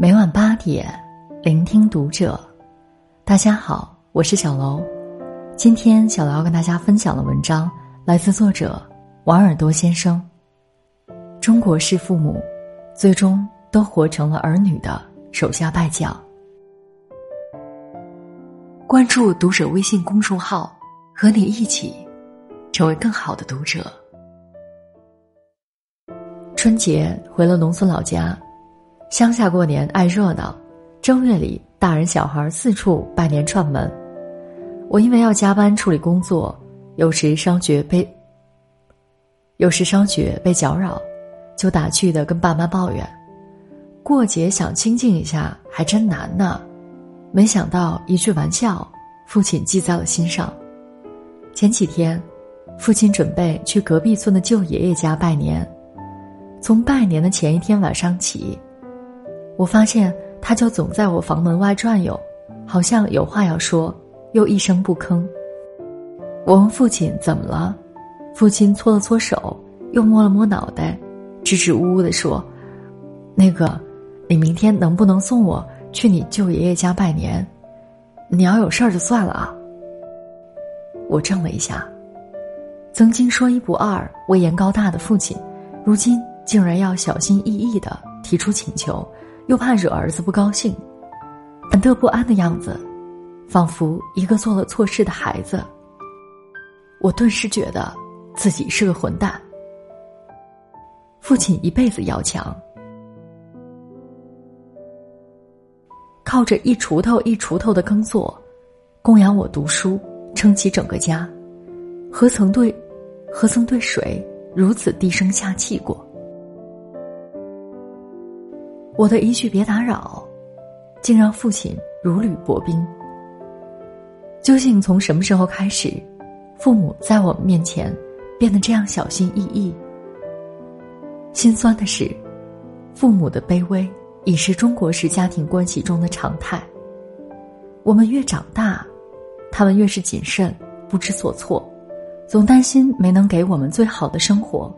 每晚八点，聆听读者。大家好，我是小楼。今天小楼要跟大家分享的文章来自作者王尔多先生。中国式父母，最终都活成了儿女的手下败将。关注读者微信公众号，和你一起成为更好的读者。春节回了农村老家。乡下过年爱热闹，正月里大人小孩四处拜年串门。我因为要加班处理工作，有时伤觉被，有时伤觉被搅扰，就打趣的跟爸妈抱怨：过节想清静一下还真难呢。没想到一句玩笑，父亲记在了心上。前几天，父亲准备去隔壁村的舅爷爷家拜年，从拜年的前一天晚上起。我发现他就总在我房门外转悠，好像有话要说，又一声不吭。我问父亲怎么了，父亲搓了搓手，又摸了摸脑袋，支支吾吾的说：“那个，你明天能不能送我去你舅爷爷家拜年？你要有事儿就算了啊。”我怔了一下，曾经说一不二、威严高大的父亲，如今竟然要小心翼翼的提出请求。又怕惹儿子不高兴，忐忑不安的样子，仿佛一个做了错事的孩子。我顿时觉得自己是个混蛋。父亲一辈子要强，靠着一锄头一锄头的耕作，供养我读书，撑起整个家，何曾对，何曾对谁如此低声下气过？我的一句“别打扰”，竟让父亲如履薄冰。究竟从什么时候开始，父母在我们面前变得这样小心翼翼？心酸的是，父母的卑微已是中国式家庭关系中的常态。我们越长大，他们越是谨慎、不知所措，总担心没能给我们最好的生活。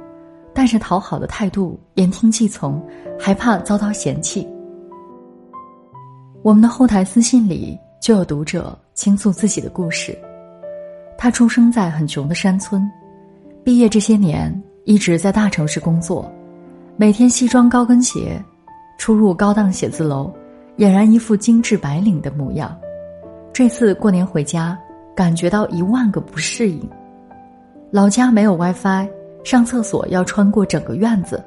带着讨好的态度，言听计从，还怕遭到嫌弃。我们的后台私信里就有读者倾诉自己的故事。他出生在很穷的山村，毕业这些年一直在大城市工作，每天西装高跟鞋，出入高档写字楼，俨然一副精致白领的模样。这次过年回家，感觉到一万个不适应。老家没有 WiFi。上厕所要穿过整个院子，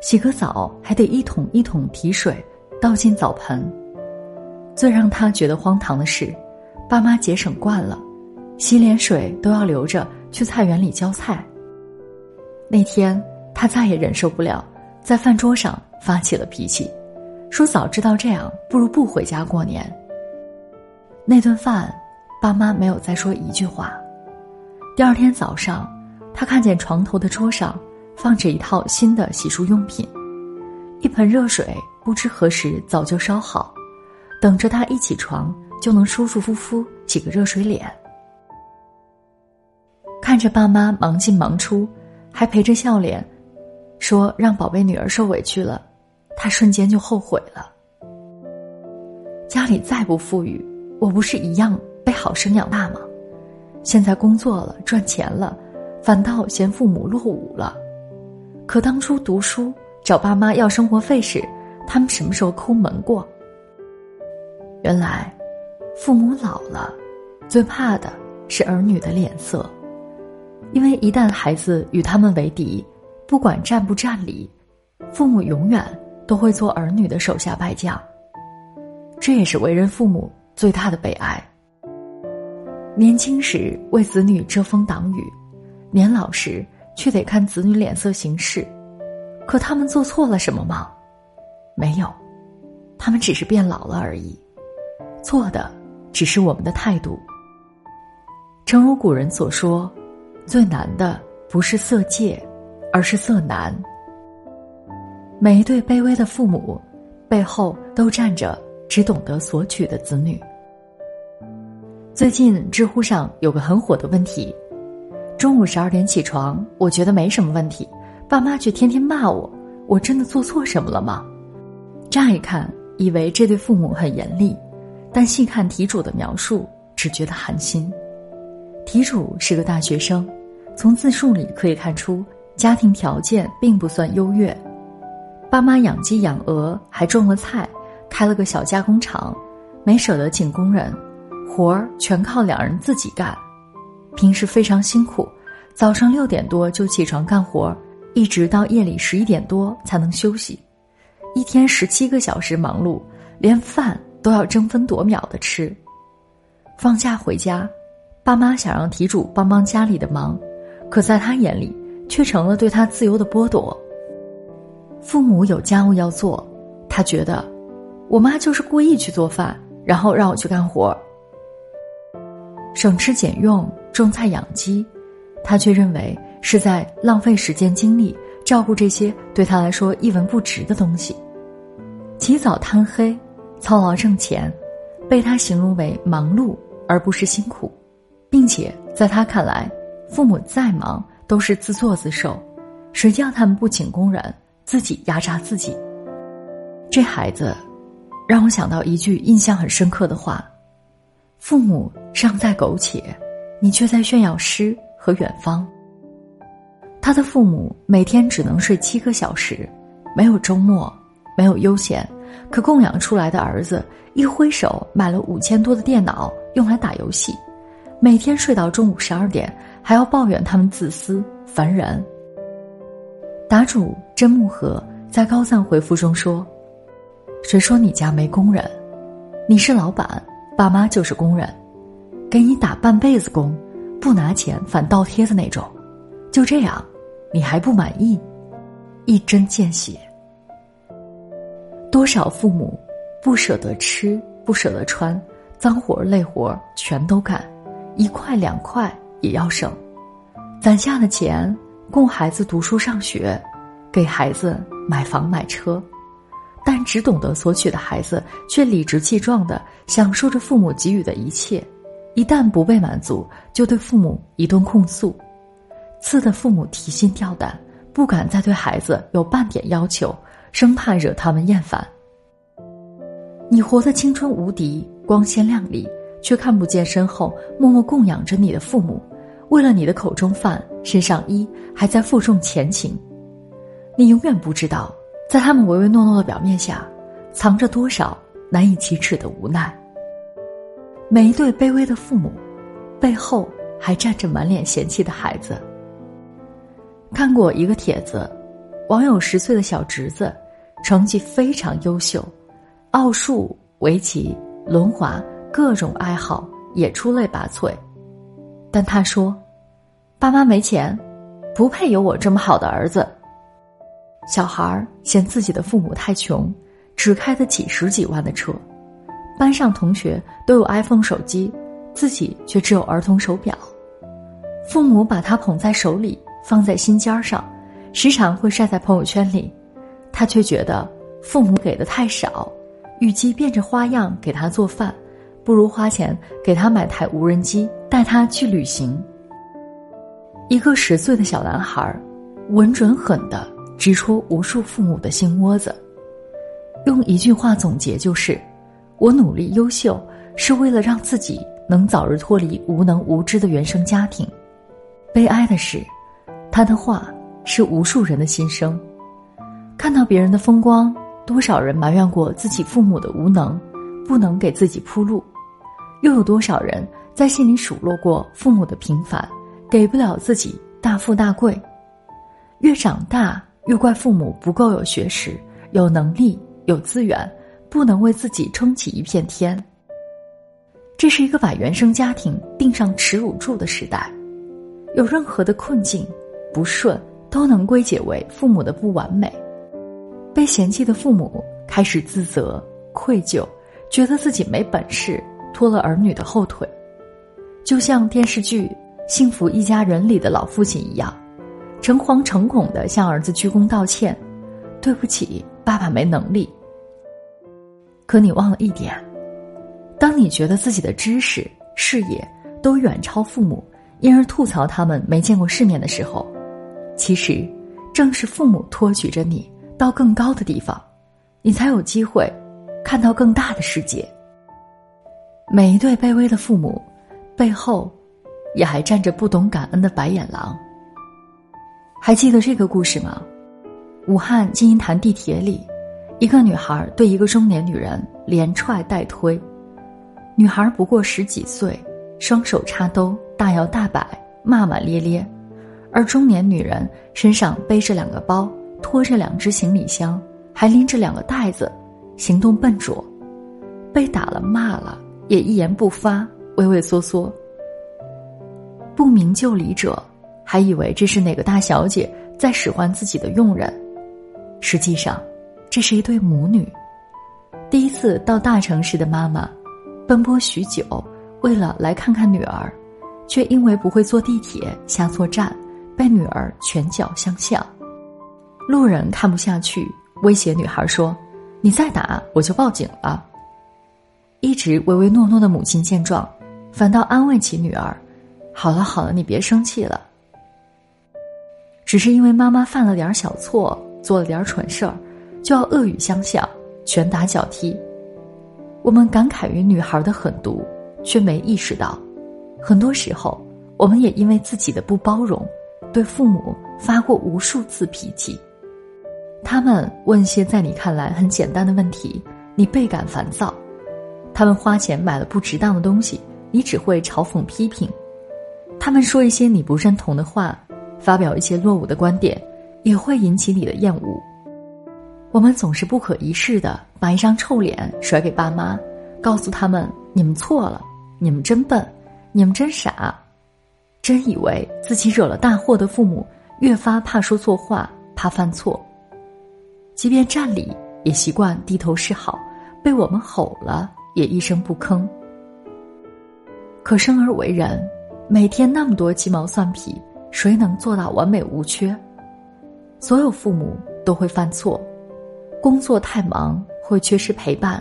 洗个澡还得一桶一桶提水倒进澡盆。最让他觉得荒唐的是，爸妈节省惯了，洗脸水都要留着去菜园里浇菜。那天他再也忍受不了，在饭桌上发起了脾气，说早知道这样，不如不回家过年。那顿饭，爸妈没有再说一句话。第二天早上。他看见床头的桌上放着一套新的洗漱用品，一盆热水不知何时早就烧好，等着他一起床就能舒舒服服洗个热水脸。看着爸妈忙进忙出，还陪着笑脸，说让宝贝女儿受委屈了，他瞬间就后悔了。家里再不富裕，我不是一样被好生养大吗？现在工作了，赚钱了。反倒嫌父母落伍了，可当初读书找爸妈要生活费时，他们什么时候抠门过？原来，父母老了，最怕的是儿女的脸色，因为一旦孩子与他们为敌，不管占不占理，父母永远都会做儿女的手下败将。这也是为人父母最大的悲哀。年轻时为子女遮风挡雨。年老时，却得看子女脸色行事，可他们做错了什么吗？没有，他们只是变老了而已。错的只是我们的态度。诚如古人所说，最难的不是色戒，而是色难。每一对卑微的父母，背后都站着只懂得索取的子女。最近知乎上有个很火的问题。中午十二点起床，我觉得没什么问题，爸妈却天天骂我，我真的做错什么了吗？乍一看，以为这对父母很严厉，但细看题主的描述，只觉得寒心。题主是个大学生，从自述里可以看出家庭条件并不算优越，爸妈养鸡养鹅，还种了菜，开了个小加工厂，没舍得请工人，活儿全靠两人自己干，平时非常辛苦，早上六点多就起床干活，一直到夜里十一点多才能休息。一天十七个小时忙碌，连饭都要争分夺秒的吃。放假回家，爸妈想让题主帮帮家里的忙，可在他眼里却成了对他自由的剥夺。父母有家务要做，他觉得我妈就是故意去做饭，然后让我去干活。省吃俭用种菜养鸡，他却认为是在浪费时间精力。照顾这些对他来说一文不值的东西，起早贪黑，操劳挣钱，被他形容为忙碌而不是辛苦，并且在他看来，父母再忙都是自作自受，谁叫他们不请工人，自己压榨自己。这孩子，让我想到一句印象很深刻的话：父母尚在苟且，你却在炫耀诗和远方。他的父母每天只能睡七个小时，没有周末，没有悠闲，可供养出来的儿子一挥手买了五千多的电脑用来打游戏，每天睡到中午十二点，还要抱怨他们自私烦人。答主真木和在高赞回复中说：“谁说你家没工人？你是老板，爸妈就是工人，给你打半辈子工，不拿钱反倒贴的那种，就这样。”你还不满意？一针见血。多少父母不舍得吃，不舍得穿，脏活累活全都干，一块两块也要省，攒下的钱供孩子读书上学，给孩子买房买车，但只懂得索取的孩子却理直气壮的享受着父母给予的一切，一旦不被满足，就对父母一顿控诉。刺的父母提心吊胆，不敢再对孩子有半点要求，生怕惹他们厌烦。你活得青春无敌、光鲜亮丽，却看不见身后默默供养着你的父母，为了你的口中饭、身上衣，还在负重前行。你永远不知道，在他们唯唯诺诺的表面下，藏着多少难以启齿的无奈。每一对卑微的父母，背后还站着满脸嫌弃的孩子。看过一个帖子，网友十岁的小侄子，成绩非常优秀，奥数、围棋、轮滑各种爱好也出类拔萃，但他说：“爸妈没钱，不配有我这么好的儿子。”小孩儿嫌自己的父母太穷，只开得几十几万的车，班上同学都有 iPhone 手机，自己却只有儿童手表，父母把他捧在手里。放在心尖上，时常会晒在朋友圈里，他却觉得父母给的太少，与其变着花样给他做饭，不如花钱给他买台无人机，带他去旅行。一个十岁的小男孩，稳准狠的直戳无数父母的心窝子，用一句话总结就是：我努力优秀，是为了让自己能早日脱离无能无知的原生家庭。悲哀的是。他的话是无数人的心声。看到别人的风光，多少人埋怨过自己父母的无能，不能给自己铺路；又有多少人在心里数落过父母的平凡，给不了自己大富大贵。越长大，越怪父母不够有学识、有能力、有资源，不能为自己撑起一片天。这是一个把原生家庭钉上耻辱柱的时代，有任何的困境。不顺都能归结为父母的不完美，被嫌弃的父母开始自责、愧疚，觉得自己没本事，拖了儿女的后腿，就像电视剧《幸福一家人》里的老父亲一样，诚惶诚恐的向儿子鞠躬道歉：“对不起，爸爸没能力。”可你忘了一点，当你觉得自己的知识、视野都远超父母，因而吐槽他们没见过世面的时候。其实，正是父母托举着你到更高的地方，你才有机会看到更大的世界。每一对卑微的父母，背后，也还站着不懂感恩的白眼狼。还记得这个故事吗？武汉金银潭地铁里，一个女孩对一个中年女人连踹带推，女孩不过十几岁，双手插兜，大摇大摆，骂骂咧咧，而中年女人身上背着两个包，拖着两只行李箱，还拎着两个袋子，行动笨拙，被打了骂了。也一言不发，畏畏缩缩。不明就里者还以为这是哪个大小姐在使唤自己的佣人，实际上，这是一对母女。第一次到大城市的妈妈，奔波许久，为了来看看女儿，却因为不会坐地铁下错站，被女儿拳脚相向。路人看不下去，威胁女孩说：“你再打，我就报警了。”一直唯唯诺诺的母亲见状，反倒安慰起女儿：“好了好了，你别生气了。只是因为妈妈犯了点小错，做了点蠢事儿，就要恶语相向，拳打脚踢。我们感慨于女孩的狠毒，却没意识到，很多时候我们也因为自己的不包容，对父母发过无数次脾气。他们问些在你看来很简单的问题，你倍感烦躁。”他们花钱买了不值当的东西，你只会嘲讽批评；他们说一些你不认同的话，发表一些落伍的观点，也会引起你的厌恶。我们总是不可一世的把一张臭脸甩给爸妈，告诉他们：“你们错了，你们真笨，你们真傻。”真以为自己惹了大祸的父母，越发怕说错话，怕犯错。即便站理，也习惯低头示好，被我们吼了。也一声不吭。可生而为人，每天那么多鸡毛蒜皮，谁能做到完美无缺？所有父母都会犯错，工作太忙会缺失陪伴，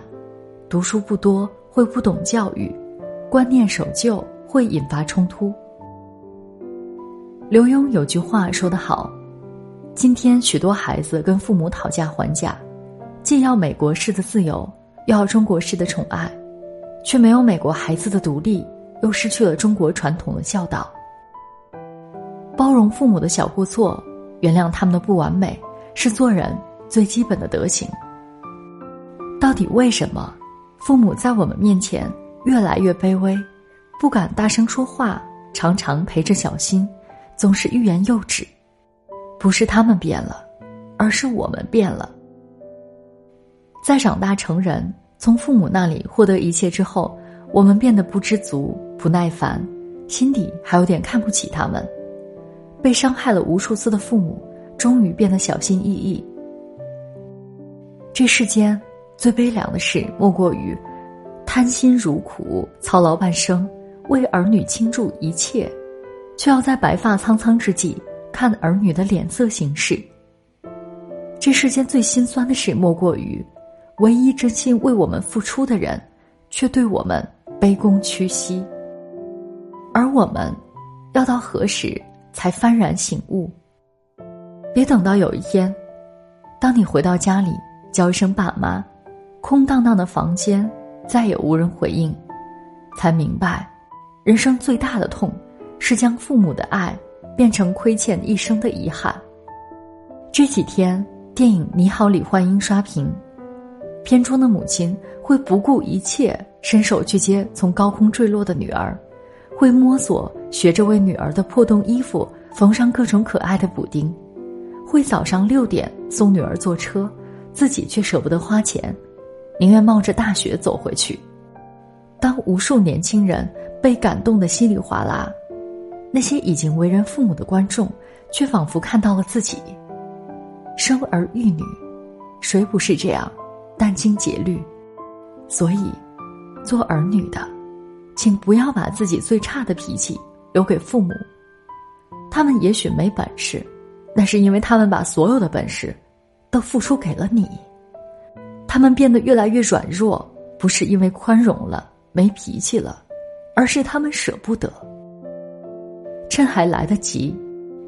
读书不多会不懂教育，观念守旧会引发冲突。刘墉有句话说得好：“今天许多孩子跟父母讨价还价，既要美国式的自由。”又要中国式的宠爱，却没有美国孩子的独立，又失去了中国传统的教导。包容父母的小过错，原谅他们的不完美，是做人最基本的德行。到底为什么父母在我们面前越来越卑微，不敢大声说话，常常陪着小心，总是欲言又止？不是他们变了，而是我们变了。在长大成人，从父母那里获得一切之后，我们变得不知足、不耐烦，心底还有点看不起他们。被伤害了无数次的父母，终于变得小心翼翼。这世间最悲凉的事，莫过于贪心如苦，操劳半生，为儿女倾注一切，却要在白发苍苍之际看儿女的脸色行事。这世间最心酸的事，莫过于。唯一真心为我们付出的人，却对我们卑躬屈膝。而我们，要到何时才幡然醒悟？别等到有一天，当你回到家里叫一声“爸妈”，空荡荡的房间再也无人回应，才明白，人生最大的痛，是将父母的爱变成亏欠一生的遗憾。这几天，电影《你好，李焕英》刷屏。片中的母亲会不顾一切，伸手去接从高空坠落的女儿，会摸索学着为女儿的破洞衣服缝上各种可爱的补丁，会早上六点送女儿坐车，自己却舍不得花钱，宁愿冒着大雪走回去。当无数年轻人被感动的稀里哗啦，那些已经为人父母的观众，却仿佛看到了自己。生儿育女，谁不是这样？殚精竭虑，所以，做儿女的，请不要把自己最差的脾气留给父母。他们也许没本事，那是因为他们把所有的本事都付出给了你。他们变得越来越软弱，不是因为宽容了、没脾气了，而是他们舍不得。趁还来得及，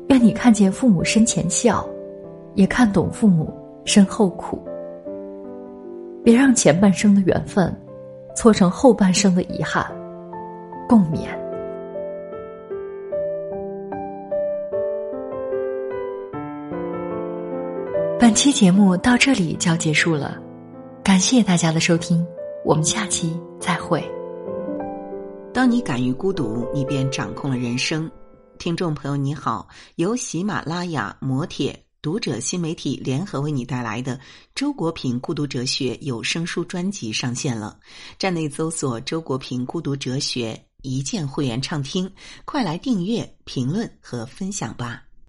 愿你看见父母身前笑，也看懂父母身后苦。别让前半生的缘分错成后半生的遗憾。共勉。本期节目到这里就要结束了，感谢大家的收听，我们下期再会。当你敢于孤独，你便掌控了人生。听众朋友，你好！由喜马拉雅、磨铁、读者新媒体联合为你带来的周国平孤独哲学有声书专辑上线了。站内搜索“周国平孤独哲学”，一键会员畅听，快来订阅、评论和分享吧！